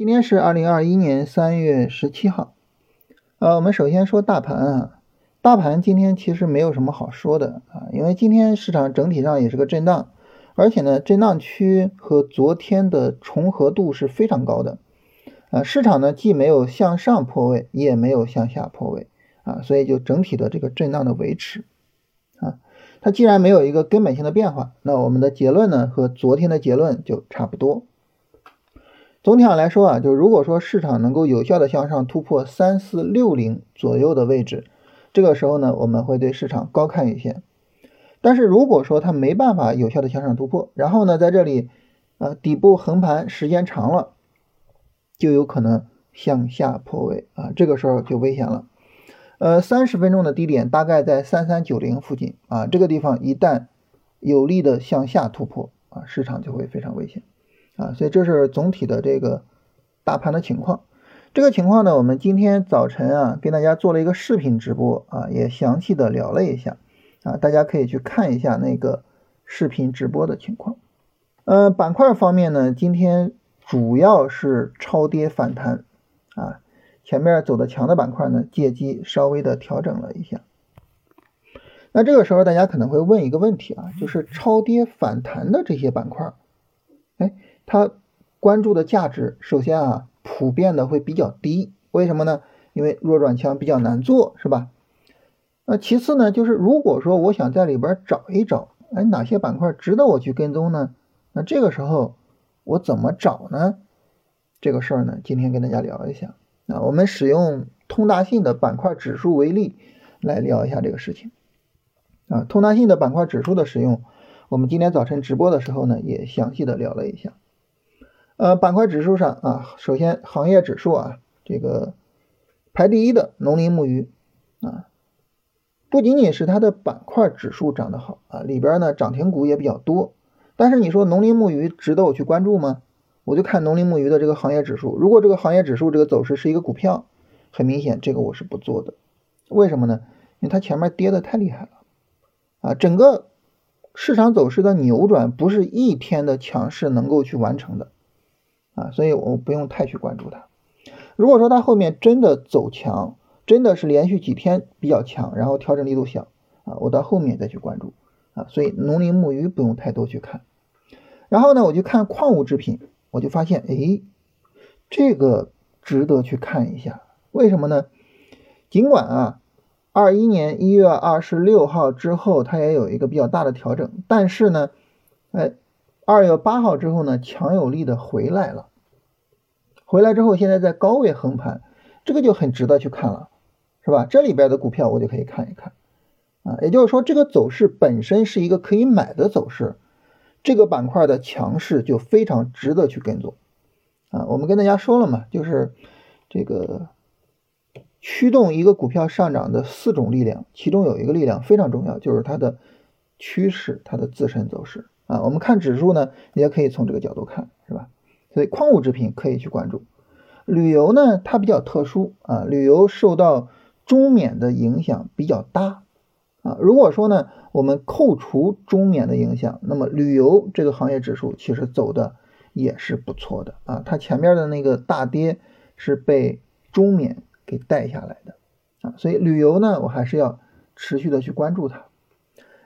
今天是二零二一年三月十七号，呃，我们首先说大盘啊，大盘今天其实没有什么好说的啊，因为今天市场整体上也是个震荡，而且呢，震荡区和昨天的重合度是非常高的，啊，市场呢既没有向上破位，也没有向下破位啊，所以就整体的这个震荡的维持啊，它既然没有一个根本性的变化，那我们的结论呢和昨天的结论就差不多。总体上来说啊，就如果说市场能够有效的向上突破三四六零左右的位置，这个时候呢，我们会对市场高看一些。但是如果说它没办法有效的向上突破，然后呢，在这里呃底部横盘时间长了，就有可能向下破位啊，这个时候就危险了。呃，三十分钟的低点大概在三三九零附近啊，这个地方一旦有力的向下突破啊，市场就会非常危险。啊，所以这是总体的这个大盘的情况。这个情况呢，我们今天早晨啊，跟大家做了一个视频直播啊，也详细的聊了一下啊，大家可以去看一下那个视频直播的情况。呃，板块方面呢，今天主要是超跌反弹啊，前面走的强的板块呢，借机稍微的调整了一下。那这个时候大家可能会问一个问题啊，就是超跌反弹的这些板块，哎。它关注的价值，首先啊，普遍的会比较低，为什么呢？因为弱转强比较难做，是吧？那其次呢，就是如果说我想在里边找一找，哎，哪些板块值得我去跟踪呢？那这个时候我怎么找呢？这个事儿呢，今天跟大家聊一下。那我们使用通达信的板块指数为例来聊一下这个事情。啊，通达信的板块指数的使用，我们今天早晨直播的时候呢，也详细的聊了一下。呃，板块指数上啊，首先行业指数啊，这个排第一的农林牧渔啊，不仅仅是它的板块指数涨得好啊，里边呢涨停股也比较多。但是你说农林牧渔值得我去关注吗？我就看农林牧渔的这个行业指数，如果这个行业指数这个走势是一个股票，很明显这个我是不做的。为什么呢？因为它前面跌的太厉害了啊，整个市场走势的扭转不是一天的强势能够去完成的。啊，所以我不用太去关注它。如果说它后面真的走强，真的是连续几天比较强，然后调整力度小啊，我到后面再去关注啊。所以农林牧渔不用太多去看。然后呢，我就看矿物制品，我就发现，哎，这个值得去看一下。为什么呢？尽管啊，二一年一月二十六号之后它也有一个比较大的调整，但是呢，哎。二月八号之后呢，强有力的回来了，回来之后现在在高位横盘，这个就很值得去看了，是吧？这里边的股票我就可以看一看，啊，也就是说这个走势本身是一个可以买的走势，这个板块的强势就非常值得去跟踪，啊，我们跟大家说了嘛，就是这个驱动一个股票上涨的四种力量，其中有一个力量非常重要，就是它的趋势，它的自身走势。啊，我们看指数呢，也可以从这个角度看，是吧？所以矿物制品可以去关注。旅游呢，它比较特殊啊，旅游受到中缅的影响比较大啊。如果说呢，我们扣除中缅的影响，那么旅游这个行业指数其实走的也是不错的啊。它前面的那个大跌是被中缅给带下来的啊，所以旅游呢，我还是要持续的去关注它。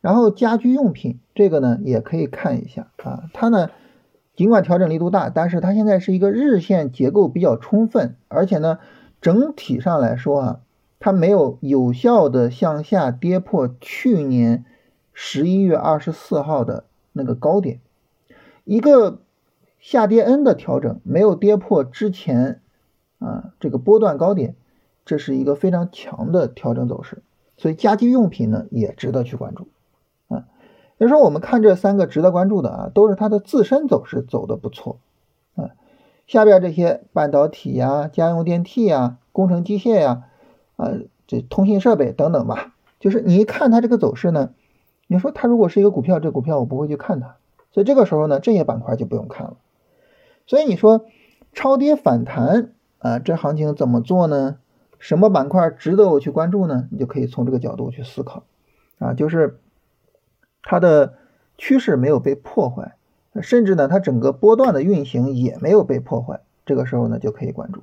然后家居用品这个呢也可以看一下啊，它呢尽管调整力度大，但是它现在是一个日线结构比较充分，而且呢整体上来说啊，它没有有效的向下跌破去年十一月二十四号的那个高点，一个下跌 N 的调整没有跌破之前啊这个波段高点，这是一个非常强的调整走势，所以家居用品呢也值得去关注。所以说，我们看这三个值得关注的啊，都是它的自身走势走的不错啊。下边这些半导体呀、家用电器呀、工程机械呀、啊这通信设备等等吧，就是你一看它这个走势呢，你说它如果是一个股票，这股票我不会去看它，所以这个时候呢，这些板块就不用看了。所以你说超跌反弹啊，这行情怎么做呢？什么板块值得我去关注呢？你就可以从这个角度去思考啊，就是。它的趋势没有被破坏，甚至呢，它整个波段的运行也没有被破坏，这个时候呢就可以关注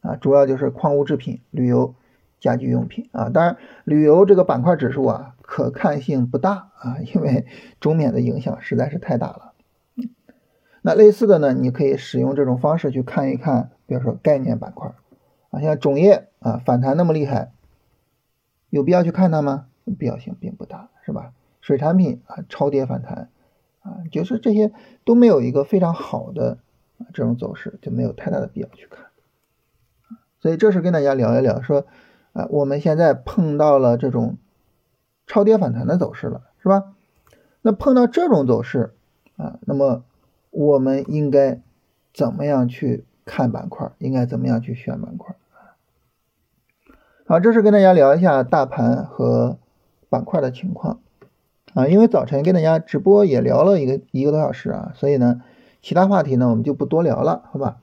啊，主要就是矿物制品、旅游、家居用品啊。当然，旅游这个板块指数啊可看性不大啊，因为中缅的影响实在是太大了。那类似的呢，你可以使用这种方式去看一看，比如说概念板块啊，像种业啊反弹那么厉害，有必要去看它吗？必要性并不大，是吧？水产品啊超跌反弹啊，就是这些都没有一个非常好的啊这种走势，就没有太大的必要去看。所以这是跟大家聊一聊，说啊我们现在碰到了这种超跌反弹的走势了，是吧？那碰到这种走势啊，那么我们应该怎么样去看板块？应该怎么样去选板块？好，这是跟大家聊一下大盘和板块的情况啊。因为早晨跟大家直播也聊了一个一个多小时啊，所以呢，其他话题呢我们就不多聊了，好吧？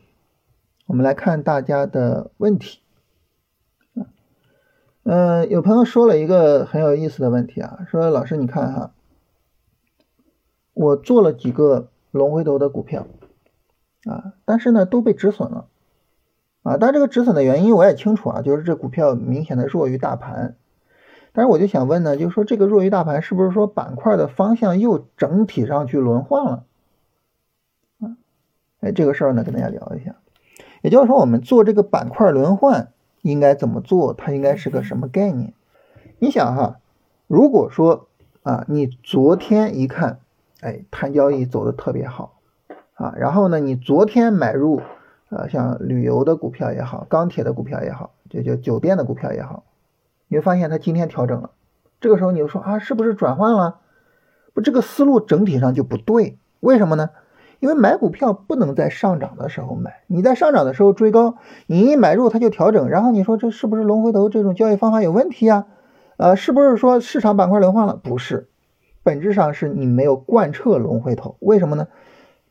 我们来看大家的问题。嗯，有朋友说了一个很有意思的问题啊，说老师你看哈，我做了几个。龙回头的股票啊，但是呢都被止损了啊。但这个止损的原因我也清楚啊，就是这股票明显的弱于大盘。但是我就想问呢，就是说这个弱于大盘是不是说板块的方向又整体上去轮换了？啊，哎，这个事儿呢跟大家聊一下。也就是说，我们做这个板块轮换应该怎么做？它应该是个什么概念？你想哈，如果说啊，你昨天一看。哎，碳交易走的特别好啊，然后呢，你昨天买入，呃，像旅游的股票也好，钢铁的股票也好，就就酒店的股票也好，你会发现它今天调整了，这个时候你就说啊，是不是转换了？不，这个思路整体上就不对，为什么呢？因为买股票不能在上涨的时候买，你在上涨的时候追高，你一买入它就调整，然后你说这是不是龙回头这种交易方法有问题啊？呃，是不是说市场板块轮换了？不是。本质上是你没有贯彻龙回头，为什么呢？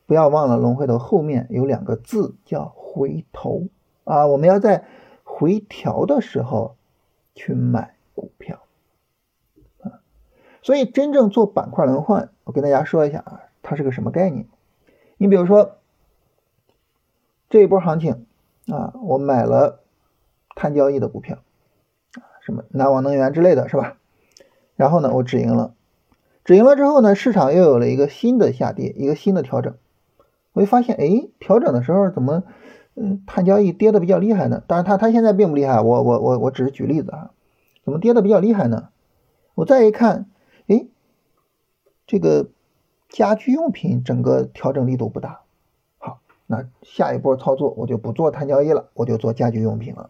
不要忘了龙回头后面有两个字叫回头啊，我们要在回调的时候去买股票啊。所以真正做板块轮换，我跟大家说一下啊，它是个什么概念？你比如说这一波行情啊，我买了碳交易的股票啊，什么南网能源之类的是吧？然后呢，我止盈了。止盈了之后呢，市场又有了一个新的下跌，一个新的调整。我就发现，哎，调整的时候怎么，碳交易跌的比较厉害呢？当然，它它现在并不厉害，我我我我只是举例子啊。怎么跌的比较厉害呢？我再一看，哎，这个家居用品整个调整力度不大。好，那下一波操作我就不做碳交易了，我就做家居用品了。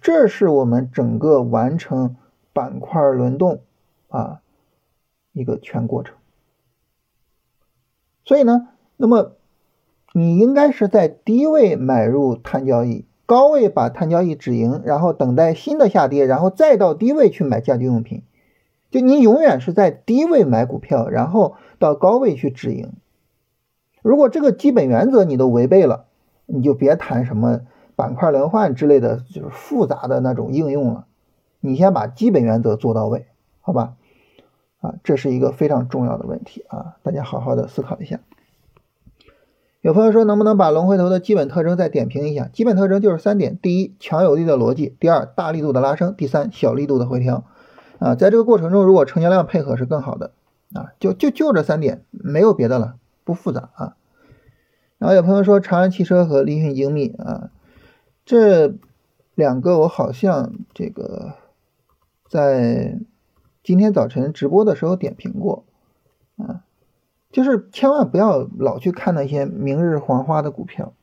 这是我们整个完成板块轮动啊。一个全过程，所以呢，那么你应该是在低位买入碳交易，高位把碳交易止盈，然后等待新的下跌，然后再到低位去买家居用品。就你永远是在低位买股票，然后到高位去止盈。如果这个基本原则你都违背了，你就别谈什么板块轮换之类的，就是复杂的那种应用了。你先把基本原则做到位，好吧？啊，这是一个非常重要的问题啊，大家好好的思考一下。有朋友说，能不能把龙回头的基本特征再点评一下？基本特征就是三点：第一，强有力的逻辑；第二，大力度的拉升；第三，小力度的回调。啊，在这个过程中，如果成交量配合是更好的啊，就就就这三点，没有别的了，不复杂啊。然后有朋友说，长安汽车和立讯精密啊，这两个我好像这个在。今天早晨直播的时候点评过，啊，就是千万不要老去看那些明日黄花的股票，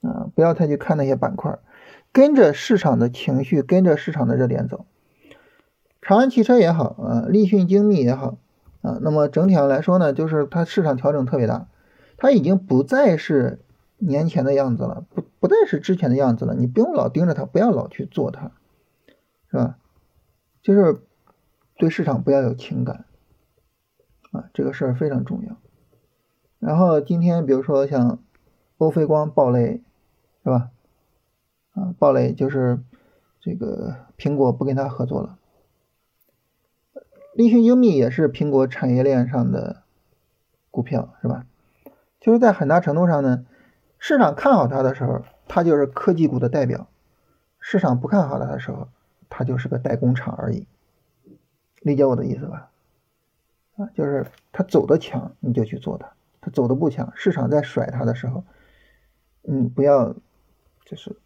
啊，不要太去看那些板块，跟着市场的情绪，跟着市场的热点走。长安汽车也好，啊，立讯精密也好，啊，那么整体上来说呢，就是它市场调整特别大，它已经不再是年前的样子了，不不再是之前的样子了，你不用老盯着它，不要老去做它，是吧？就是。对市场不要有情感啊，这个事儿非常重要。然后今天比如说像欧菲光暴雷，是吧？啊，暴雷就是这个苹果不跟他合作了。立讯精密也是苹果产业链上的股票，是吧？就是在很大程度上呢，市场看好它的时候，它就是科技股的代表；市场不看好它的时候，它就是个代工厂而已。理解我的意思吧？啊，就是它走的强，你就去做它；它走的不强，市场在甩它的时候，你不要就是。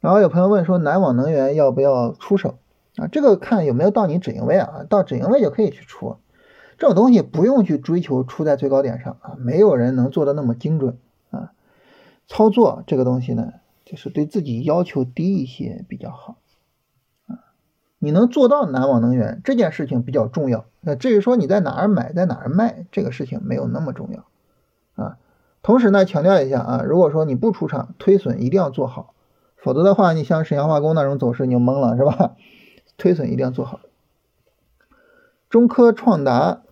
然后有朋友问说，南网能源要不要出手啊？这个看有没有到你止盈位啊？到止盈位就可以去出。这种东西不用去追求出在最高点上啊，没有人能做的那么精准啊。操作这个东西呢，就是对自己要求低一些比较好。你能做到南网能源这件事情比较重要。那至于说你在哪儿买，在哪儿卖，这个事情没有那么重要啊。同时呢，强调一下啊，如果说你不出场，推损一定要做好。否则的话，你像沈阳化工那种走势，你就懵了，是吧？推损一定要做好。中科创达，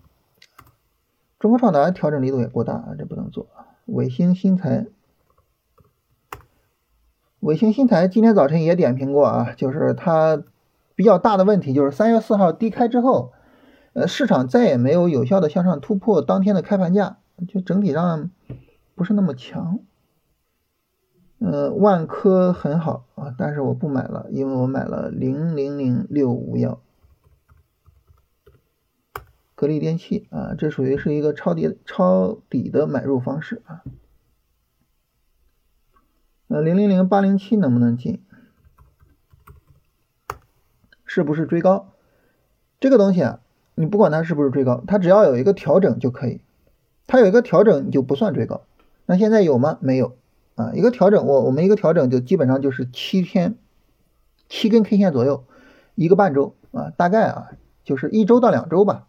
中科创达调整力度也过大啊，这不能做。伟星新材，伟星新材今天早晨也点评过啊，就是它比较大的问题就是三月四号低开之后，呃，市场再也没有有效的向上突破当天的开盘价，就整体上不是那么强。呃，万科很好啊，但是我不买了，因为我买了零零零六五幺，格力电器啊，这属于是一个抄底抄底的买入方式啊。呃，零零零八零七能不能进？是不是追高？这个东西啊，你不管它是不是追高，它只要有一个调整就可以，它有一个调整你就不算追高。那现在有吗？没有。啊，一个调整，我我们一个调整就基本上就是七天，七根 K 线左右，一个半周啊，大概啊就是一周到两周吧，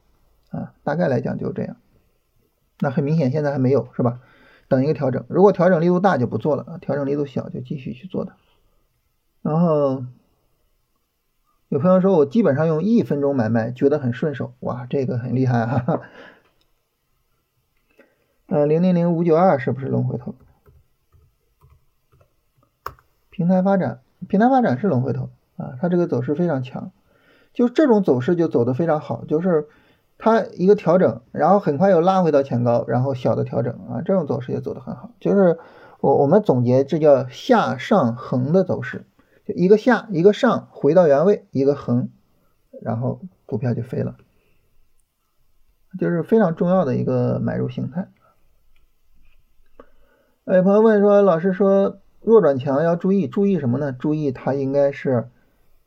啊，大概来讲就这样。那很明显现在还没有是吧？等一个调整，如果调整力度大就不做了，调整力度小就继续去做的。然后有朋友说我基本上用一分钟买卖，觉得很顺手，哇，这个很厉害哈。呃，零零零五九二是不是龙回头？平台发展，平台发展是龙回头啊，它这个走势非常强，就这种走势就走的非常好，就是它一个调整，然后很快又拉回到前高，然后小的调整啊，这种走势也走的很好，就是我我们总结这叫下上横的走势，就一个下一个上回到原位，一个横，然后股票就飞了，就是非常重要的一个买入形态。有朋友问说，老师说。弱转强要注意，注意什么呢？注意它应该是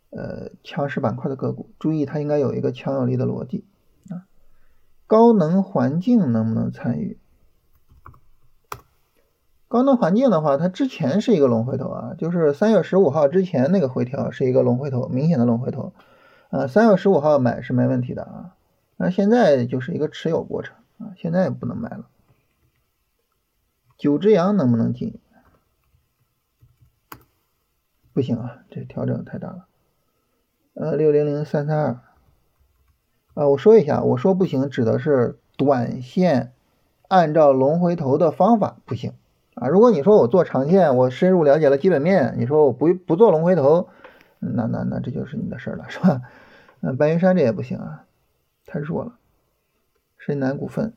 呃强势板块的个股，注意它应该有一个强有力的逻辑啊。高能环境能不能参与？高能环境的话，它之前是一个龙回头啊，就是三月十五号之前那个回调是一个龙回头，明显的龙回头啊。三月十五号买是没问题的啊，那现在就是一个持有过程啊，现在不能买了。九只羊能不能进？不行啊，这调整太大了。呃，六零零三三二，啊，我说一下，我说不行，指的是短线按照龙回头的方法不行啊。如果你说我做长线，我深入了解了基本面，你说我不不做龙回头，那那那这就是你的事了，是吧？嗯，白云山这也不行啊，太弱了。深南股份，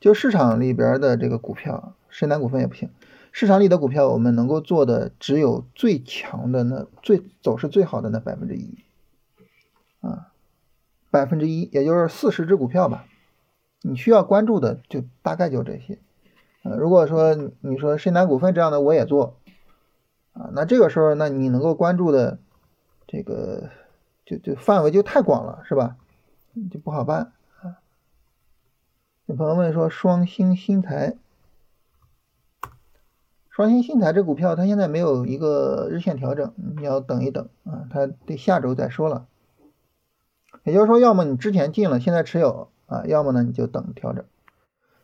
就市场里边的这个股票，深南股份也不行。市场里的股票，我们能够做的只有最强的那最走势最好的那百分之一，啊，百分之一，也就是四十只股票吧。你需要关注的就大概就这些。呃，如果说你说深南股份这样的我也做，啊，那这个时候那你能够关注的这个就就范围就太广了，是吧？就不好办啊。有朋友问说双星新材。双星新材这股票，它现在没有一个日线调整，你要等一等啊，它得下周再说了。也就是说，要么你之前进了，现在持有啊，要么呢你就等调整。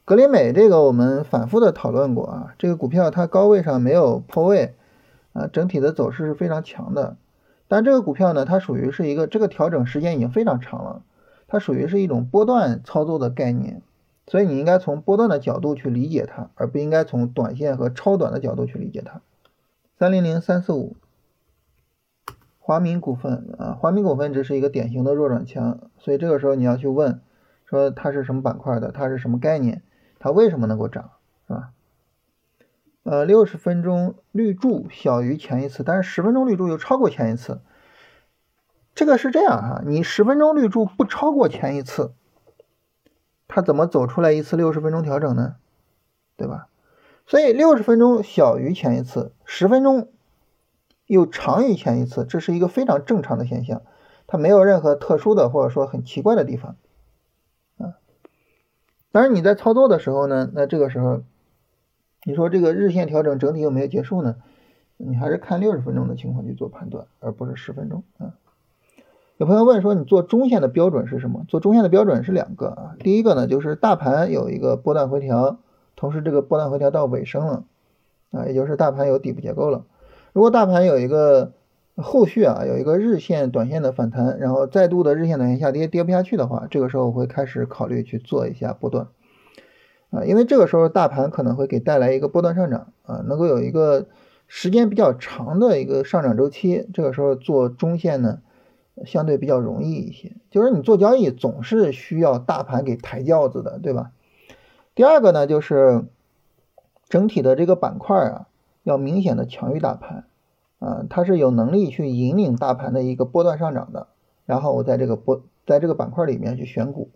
格林美这个我们反复的讨论过啊，这个股票它高位上没有破位啊，整体的走势是非常强的。但这个股票呢，它属于是一个这个调整时间已经非常长了，它属于是一种波段操作的概念。所以你应该从波段的角度去理解它，而不应该从短线和超短的角度去理解它。三零零三四五，华民股份啊，华民股份这是一个典型的弱转强，所以这个时候你要去问，说它是什么板块的，它是什么概念，它为什么能够涨，是吧？呃，六十分钟绿柱小于前一次，但是十分钟绿柱又超过前一次。这个是这样哈，你十分钟绿柱不超过前一次，它怎么走出来一次六十分钟调整呢？对吧？所以六十分钟小于前一次，十分钟又长于前一次，这是一个非常正常的现象，它没有任何特殊的或者说很奇怪的地方。啊，当然你在操作的时候呢，那这个时候。你说这个日线调整整体有没有结束呢？你还是看六十分钟的情况去做判断，而不是十分钟啊。有朋友问说，你做中线的标准是什么？做中线的标准是两个啊。第一个呢，就是大盘有一个波段回调，同时这个波段回调到尾声了啊，也就是大盘有底部结构了。如果大盘有一个后续啊，有一个日线、短线的反弹，然后再度的日线、短线下跌，跌不下去的话，这个时候我会开始考虑去做一下波段。啊，因为这个时候大盘可能会给带来一个波段上涨啊，能够有一个时间比较长的一个上涨周期，这个时候做中线呢，相对比较容易一些。就是你做交易总是需要大盘给抬轿子的，对吧？第二个呢，就是整体的这个板块啊，要明显的强于大盘啊，它是有能力去引领大盘的一个波段上涨的。然后我在这个波，在这个板块里面去选股，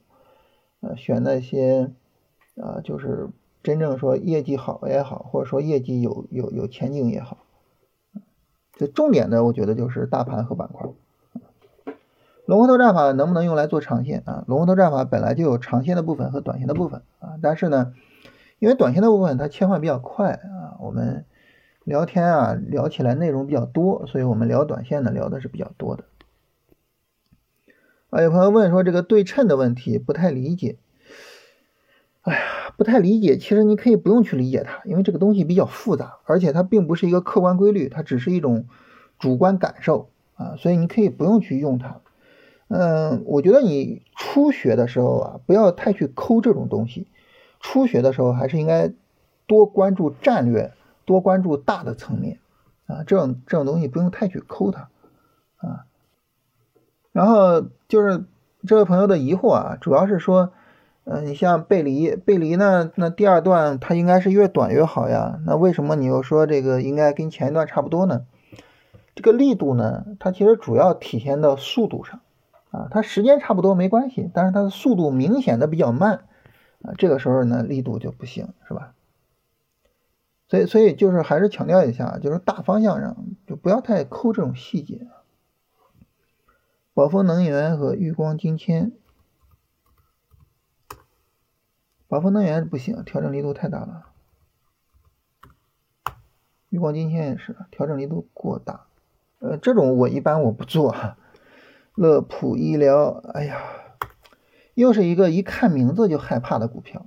呃，选那些。啊，就是真正说业绩好也好，或者说业绩有有有前景也好，这重点的我觉得就是大盘和板块。龙头战法能不能用来做长线啊？龙头战法本来就有长线的部分和短线的部分啊，但是呢，因为短线的部分它切换比较快啊，我们聊天啊聊起来内容比较多，所以我们聊短线呢聊的是比较多的。啊，有朋友问说这个对称的问题不太理解。哎呀，不太理解。其实你可以不用去理解它，因为这个东西比较复杂，而且它并不是一个客观规律，它只是一种主观感受啊，所以你可以不用去用它。嗯，我觉得你初学的时候啊，不要太去抠这种东西。初学的时候还是应该多关注战略，多关注大的层面啊，这种这种东西不用太去抠它啊。然后就是这位朋友的疑惑啊，主要是说。嗯，你像背离，背离呢？那第二段它应该是越短越好呀。那为什么你又说这个应该跟前一段差不多呢？这个力度呢，它其实主要体现到速度上啊。它时间差不多没关系，但是它的速度明显的比较慢啊。这个时候呢，力度就不行，是吧？所以，所以就是还是强调一下，就是大方向上就不要太抠这种细节。宝丰能源和裕光金铅。宝丰能源不行，调整力度太大了。裕光金铅也是，调整力度过大。呃，这种我一般我不做。乐普医疗，哎呀，又是一个一看名字就害怕的股票。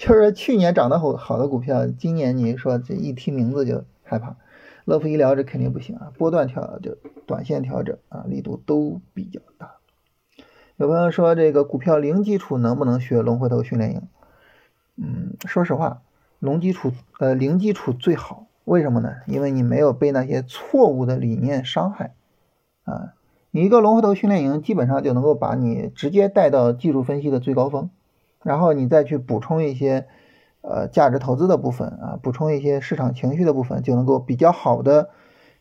就是去年涨得好好的股票，今年你说这一提名字就害怕。乐普医疗这肯定不行啊，波段调就短线调整啊，力度都比较大。有朋友说这个股票零基础能不能学龙回头训练营？嗯，说实话，龙基础呃零基础最好，为什么呢？因为你没有被那些错误的理念伤害啊。你一个龙回头训练营基本上就能够把你直接带到技术分析的最高峰，然后你再去补充一些呃价值投资的部分啊，补充一些市场情绪的部分，就能够比较好的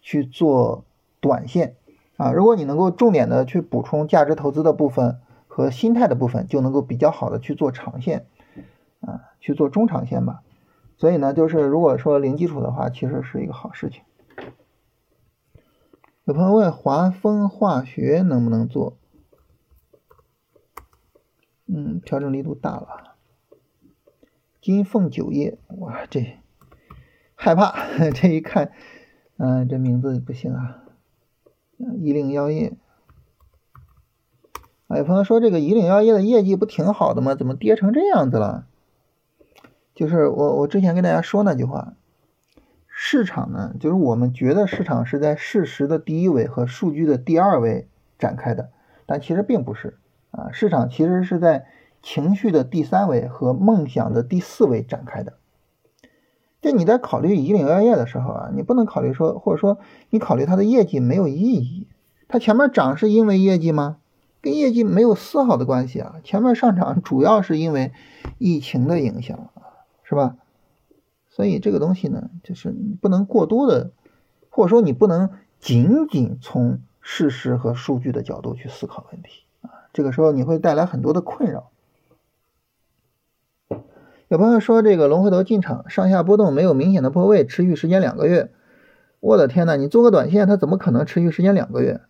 去做短线。啊，如果你能够重点的去补充价值投资的部分和心态的部分，就能够比较好的去做长线，啊，去做中长线吧。所以呢，就是如果说零基础的话，其实是一个好事情。有朋友问华丰化学能不能做？嗯，调整力度大了。金凤酒业，哇，这害怕，这一看，嗯，这名字不行啊。以岭药业，啊，有朋友说这个以岭药业的业绩不挺好的吗？怎么跌成这样子了？就是我我之前跟大家说那句话，市场呢，就是我们觉得市场是在事实的第一位和数据的第二位展开的，但其实并不是啊，市场其实是在情绪的第三位和梦想的第四位展开的。就你在考虑以岭药业的时候啊，你不能考虑说，或者说你考虑它的业绩没有意义。它前面涨是因为业绩吗？跟业绩没有丝毫的关系啊。前面上涨主要是因为疫情的影响，是吧？所以这个东西呢，就是你不能过多的，或者说你不能仅仅从事实和数据的角度去思考问题。这个时候你会带来很多的困扰。有朋友说这个龙回头进场，上下波动没有明显的破位，持续时间两个月。我的天呐，你做个短线，它怎么可能持续时间两个月？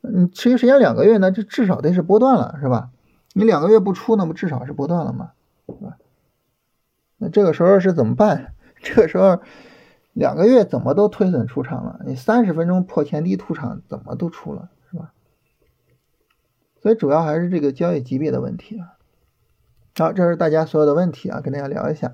你持续时间两个月，那这至少得是波段了，是吧？你两个月不出，那不至少是波段了吗？是吧？那这个时候是怎么办？这个时候两个月怎么都推损出场了？你三十分钟破前低出场，怎么都出了，所以主要还是这个交易级别的问题啊。好，这是大家所有的问题啊，跟大家聊一下。